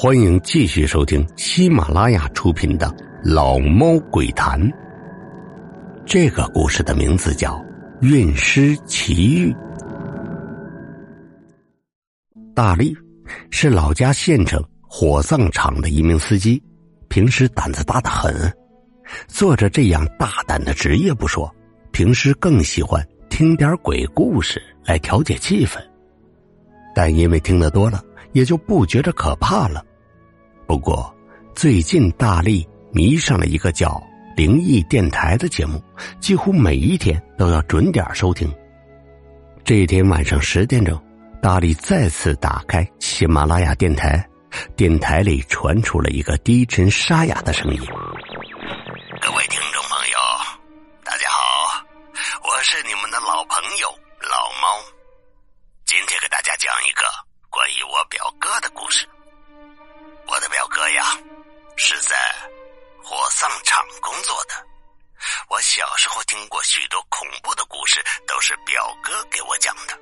欢迎继续收听喜马拉雅出品的《老猫鬼谈》。这个故事的名字叫《运尸奇遇》。大力是老家县城火葬场的一名司机，平时胆子大的很，做着这样大胆的职业不说，平时更喜欢听点鬼故事来调节气氛。但因为听得多了。也就不觉着可怕了。不过，最近大力迷上了一个叫《灵异电台》的节目，几乎每一天都要准点收听。这一天晚上十点钟，大力再次打开喜马拉雅电台，电台里传出了一个低沉沙哑的声音：“各位听众朋友，大家好，我是你们的老朋友老猫，今天给大家讲一个。”关于我表哥的故事，我的表哥呀，是在火葬场工作的。我小时候听过许多恐怖的故事，都是表哥给我讲的。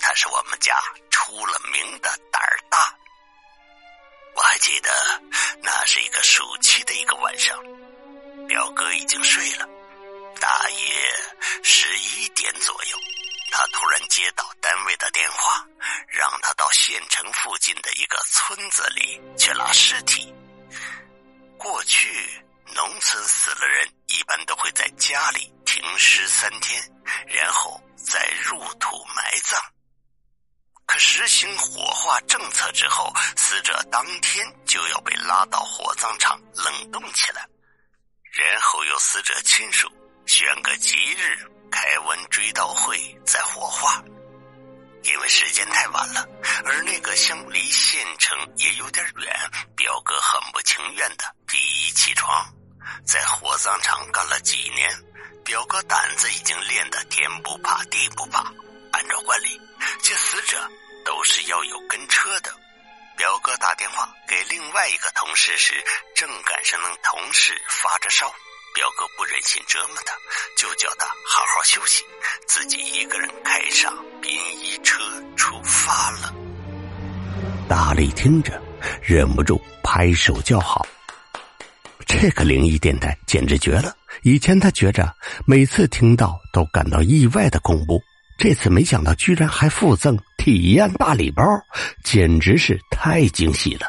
他是我们家出了名的胆儿大。我还记得那是一个暑期的一个晚上，表哥已经睡了，大约十一点左右。他突然接到单位的电话，让他到县城附近的一个村子里去拉尸体。过去农村死了人，一般都会在家里停尸三天，然后再入土埋葬。可实行火化政策之后，死者当天就要被拉到火葬场冷冻起来，然后由死者亲属选个吉日。开完追悼会再火化，因为时间太晚了，而那个乡离县城也有点远。表哥很不情愿的第一起床，在火葬场干了几年，表哥胆子已经练得天不怕地不怕。按照惯例，接死者都是要有跟车的。表哥打电话给另外一个同事时，正赶上那同事发着烧。表哥不忍心折磨他，就叫他好好休息，自己一个人开上殡仪车出发了。大力听着，忍不住拍手叫好。这个灵异电台简直绝了！以前他觉着每次听到都感到意外的恐怖，这次没想到居然还附赠体验大礼包，简直是太惊喜了。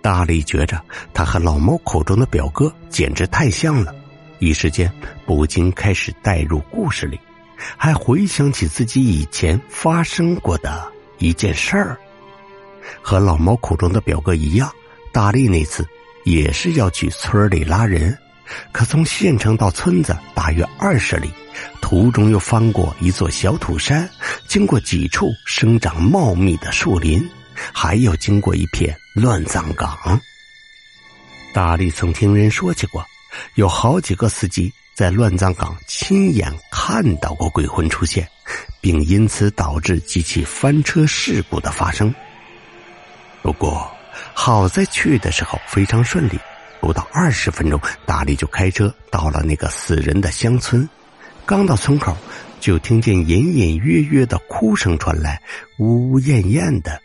大力觉着他和老猫口中的表哥简直太像了，一时间不禁开始带入故事里，还回想起自己以前发生过的一件事儿。和老猫口中的表哥一样，大力那次也是要去村里拉人，可从县城到村子大约二十里，途中又翻过一座小土山，经过几处生长茂密的树林。还要经过一片乱葬岗。大力曾听人说起过，有好几个司机在乱葬岗亲眼看到过鬼魂出现，并因此导致几起翻车事故的发生。不过，好在去的时候非常顺利，不到二十分钟，大力就开车到了那个死人的乡村。刚到村口，就听见隐隐约约的哭声传来，呜呜咽咽的。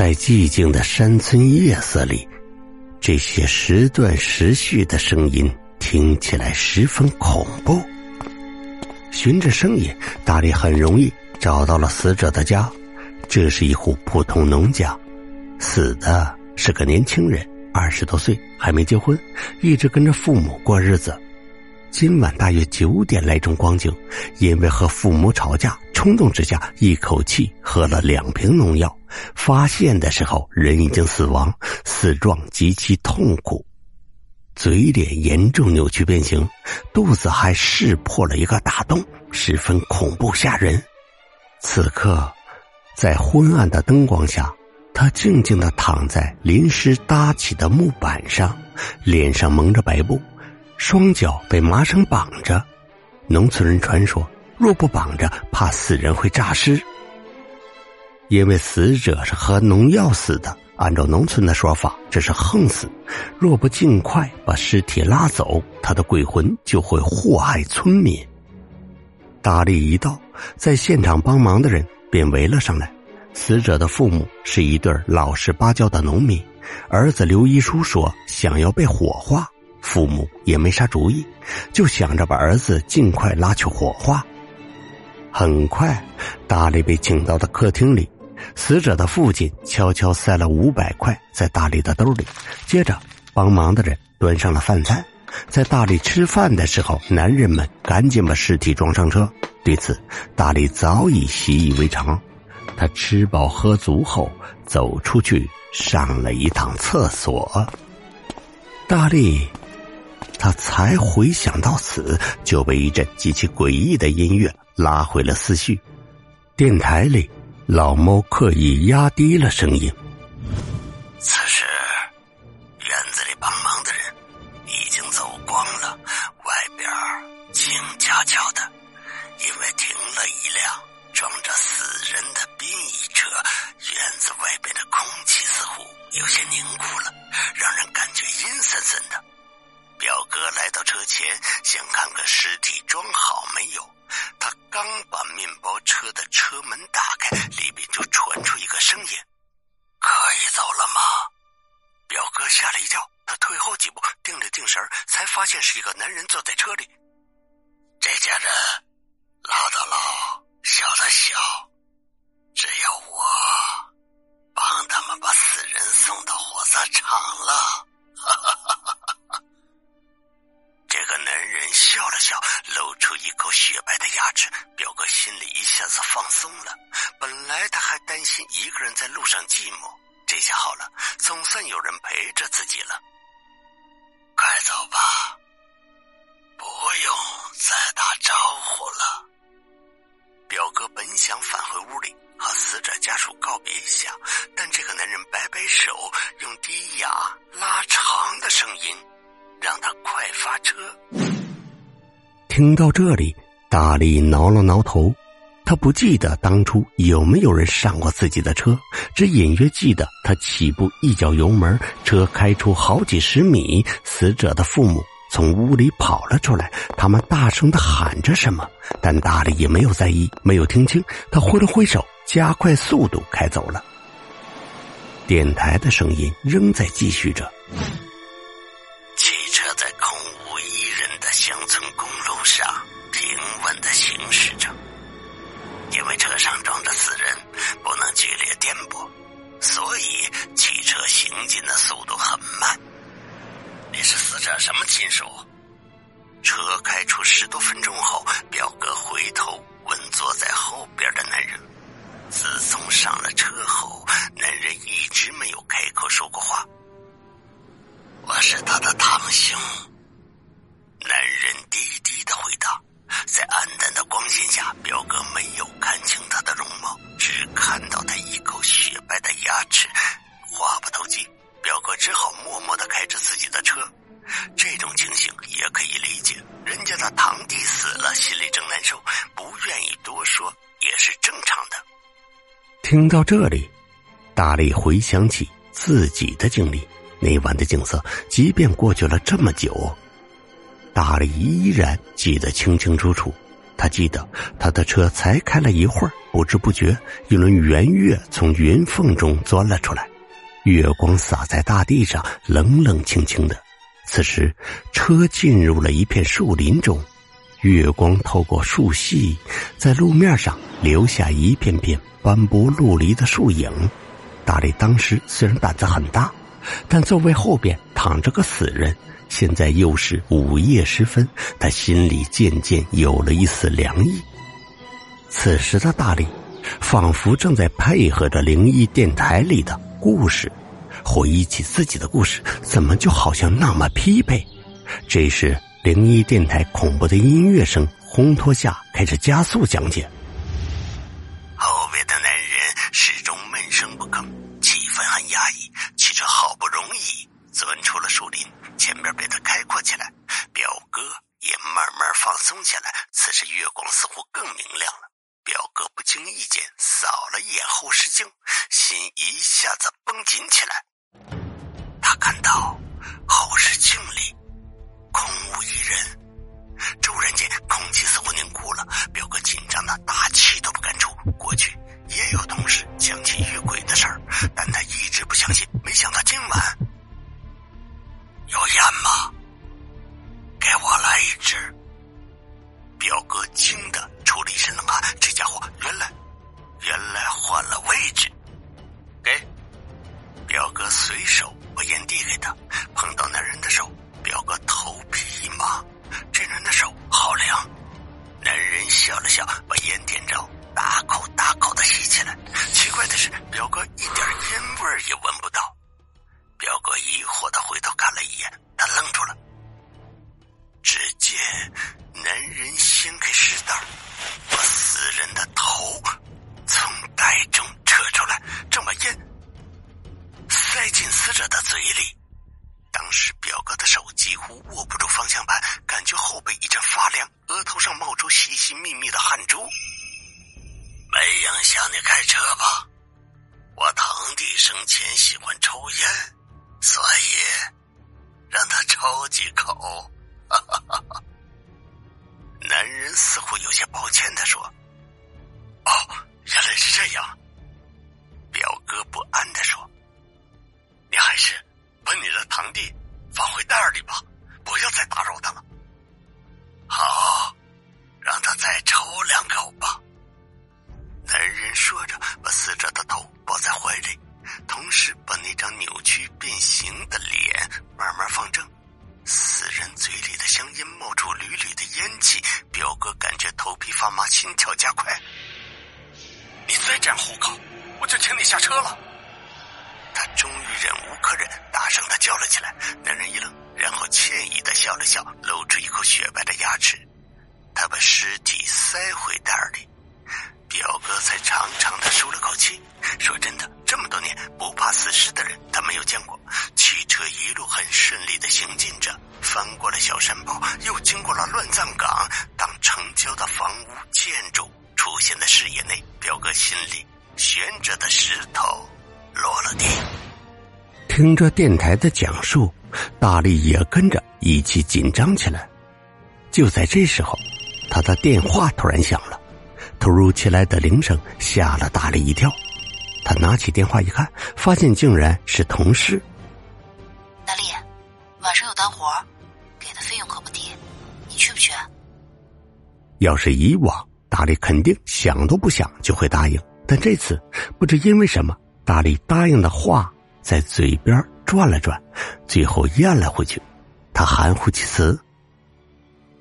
在寂静的山村夜色里，这些时断时续的声音听起来十分恐怖。循着声音，大力很容易找到了死者的家。这是一户普通农家，死的是个年轻人，二十多岁，还没结婚，一直跟着父母过日子。今晚大约九点来钟光景，因为和父母吵架，冲动之下一口气喝了两瓶农药。发现的时候，人已经死亡，死状极其痛苦。嘴脸严重扭曲变形，肚子还撕破了一个大洞，十分恐怖吓人。此刻，在昏暗的灯光下，他静静的躺在临时搭起的木板上，脸上蒙着白布，双脚被麻绳绑着。农村人传说，若不绑着，怕死人会诈尸。因为死者是喝农药死的，按照农村的说法，这是横死。若不尽快把尸体拉走，他的鬼魂就会祸害村民。大力一到，在现场帮忙的人便围了上来。死者的父母是一对老实巴交的农民，儿子刘一书说想要被火化，父母也没啥主意，就想着把儿子尽快拉去火化。很快，大力被请到的客厅里。死者的父亲悄悄塞了五百块在大力的兜里，接着帮忙的人端上了饭菜。在大力吃饭的时候，男人们赶紧把尸体装上车。对此，大力早已习以为常。他吃饱喝足后，走出去上了一趟厕所。大力，他才回想到此，就被一阵极其诡异的音乐拉回了思绪。电台里。老猫刻意压低了声音。才发现是一个男人坐在车里。这家人老的老，小的小，只有我帮他们把死人送到火葬场了。哈哈哈哈！这个男人笑了笑，露出一口雪白的牙齿。表哥心里一下子放松了。本来他还担心一个人在路上寂寞，这下好了，总算有人陪着自己了。听到这里，大力挠了挠头，他不记得当初有没有人上过自己的车，只隐约记得他起步一脚油门，车开出好几十米，死者的父母从屋里跑了出来，他们大声的喊着什么，但大力也没有在意，没有听清，他挥了挥手，加快速度开走了。电台的声音仍在继续着。所以汽车行进的速度很慢。你是死者什么亲属？车开出十多分钟后，表哥回头问坐听到这里，大力回想起自己的经历，那晚的景色，即便过去了这么久。大力依然记得清清楚楚，他记得他的车才开了一会儿，不知不觉一轮圆月从云缝中钻了出来，月光洒在大地上，冷冷清清的。此时，车进入了一片树林中，月光透过树隙，在路面上留下一片片斑驳陆离的树影。大力当时虽然胆子很大，但座位后边躺着个死人。现在又是午夜时分，他心里渐渐有了一丝凉意。此时的大力，仿佛正在配合着灵异电台里的故事，回忆起自己的故事，怎么就好像那么疲惫？这时，灵异电台恐怖的音乐声烘托下，开始加速讲解。后面的男人始终闷声不吭，气氛很压抑。汽车好不容易钻出了树林。前面被他开阔起来，表哥也慢慢放松下来。此时月我惊的出了一身冷汗。这家伙原来原来换了位置。起来。男人一愣，然后歉意的笑了笑，露出一口雪白的牙齿。他把尸体塞回袋里，表哥才长长的舒了口气。说真的，这么多年不怕死尸的人，他没有见过。汽车一路很顺利的行进着，翻过了小山包，又经过了乱葬岗。当城郊的房屋建筑出现在视野内，表哥心里悬着的石头。落了地。听着电台的讲述，大力也跟着一起紧张起来。就在这时候，他的电话突然响了，突如其来的铃声吓了大力一跳。他拿起电话一看，发现竟然是同事。大力，晚上有单活，给的费用可不低，你去不去？要是以往，大力肯定想都不想就会答应，但这次不知因为什么。大力答应的话在嘴边转了转，最后咽了回去。他含糊其辞：“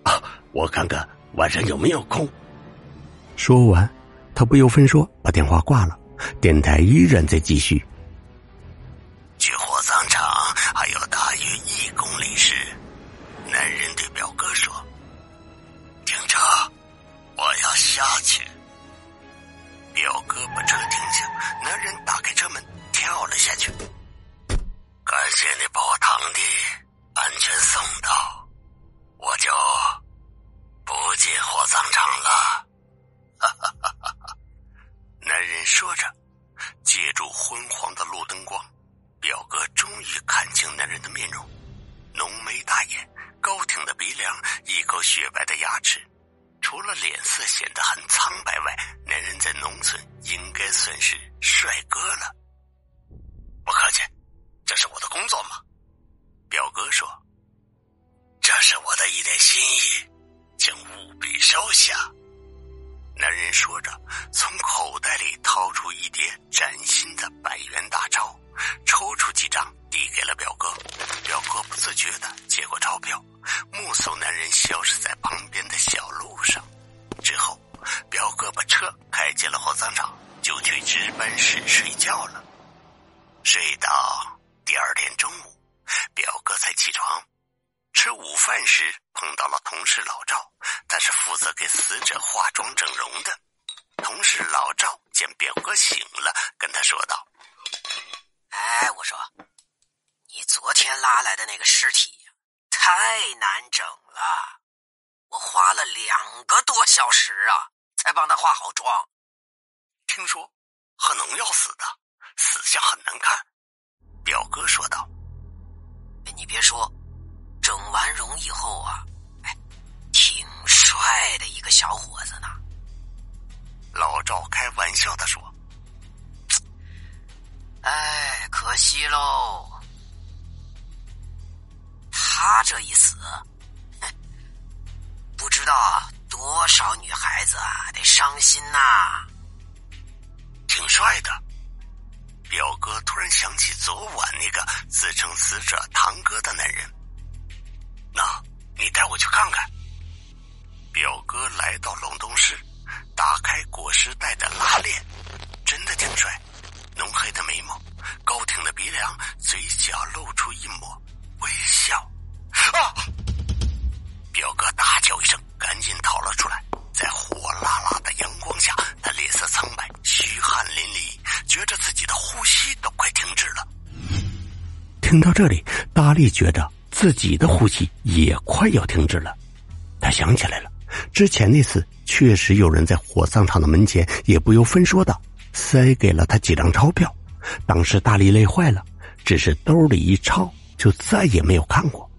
啊，我看看晚上有没有空。”说完，他不由分说把电话挂了。电台依然在继续。说着，借助昏黄的路灯光，表哥终于看清男人的面容：浓眉大眼，高挺的鼻梁，一口雪白的牙齿。除了脸色显得很苍白外，男人在农村应该算是帅哥了。不客气，这是我的工作嘛。表哥说：“这是我的一点心意，请务必收下。”男人说着，从口袋里掏出一叠崭新的百元大钞，抽出几张递给了表哥。表哥不自觉的接过钞票，目送男人消失在太难整了。我花了两个多小时啊，才帮他化好妆。听说喝农药死的，死相很难看。表哥说道：“你别说，整完容以后啊，哎，挺帅的一个小伙子呢。”老赵开玩笑的说：“哎，可惜喽，他这一死。”哼不知道多少女孩子啊，得伤心呐。挺帅的，表哥突然想起昨晚那个自称死者堂哥的男人。那，你带我去看看。表哥来到隆冬室，打开裹尸袋的拉链，真的挺帅，浓黑的眉毛，高挺的鼻梁，嘴角露出一抹微笑。啊！表哥大叫一声，赶紧逃了出来。在火辣辣的阳光下，他脸色苍白，虚汗淋漓，觉着自己的呼吸都快停止了。听到这里，大力觉着自己的呼吸也快要停止了。他想起来了，之前那次确实有人在火葬场的门前也不由分说的塞给了他几张钞票。当时大力累坏了，只是兜里一抄，就再也没有看过。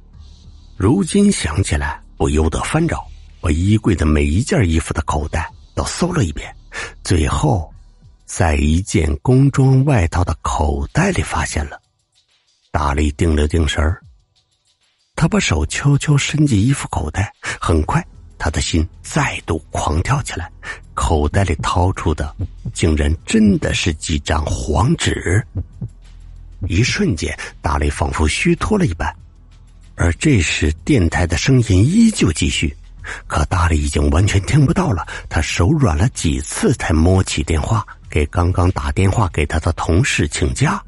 如今想起来。不由得翻找，把衣柜的每一件衣服的口袋都搜了一遍，最后，在一件工装外套的口袋里发现了。大力定了定神儿，他把手悄悄伸进衣服口袋，很快，他的心再度狂跳起来。口袋里掏出的，竟然真的是几张黄纸。一瞬间，大力仿佛虚脱了一般。而这时，电台的声音依旧继续，可大力已经完全听不到了。他手软了几次，才摸起电话，给刚刚打电话给他的同事请假。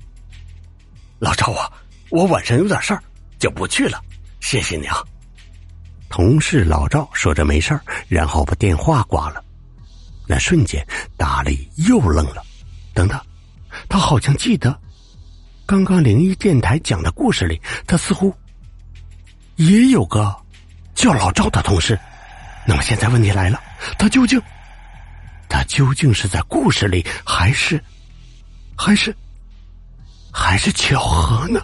老赵啊，我晚上有点事儿，就不去了，谢谢你啊。同事老赵说着没事然后把电话挂了。那瞬间，大力又愣了。等等，他好像记得，刚刚灵异电台讲的故事里，他似乎。也有个叫老赵的同事，那么现在问题来了，他究竟，他究竟是在故事里，还是，还是，还是巧合呢？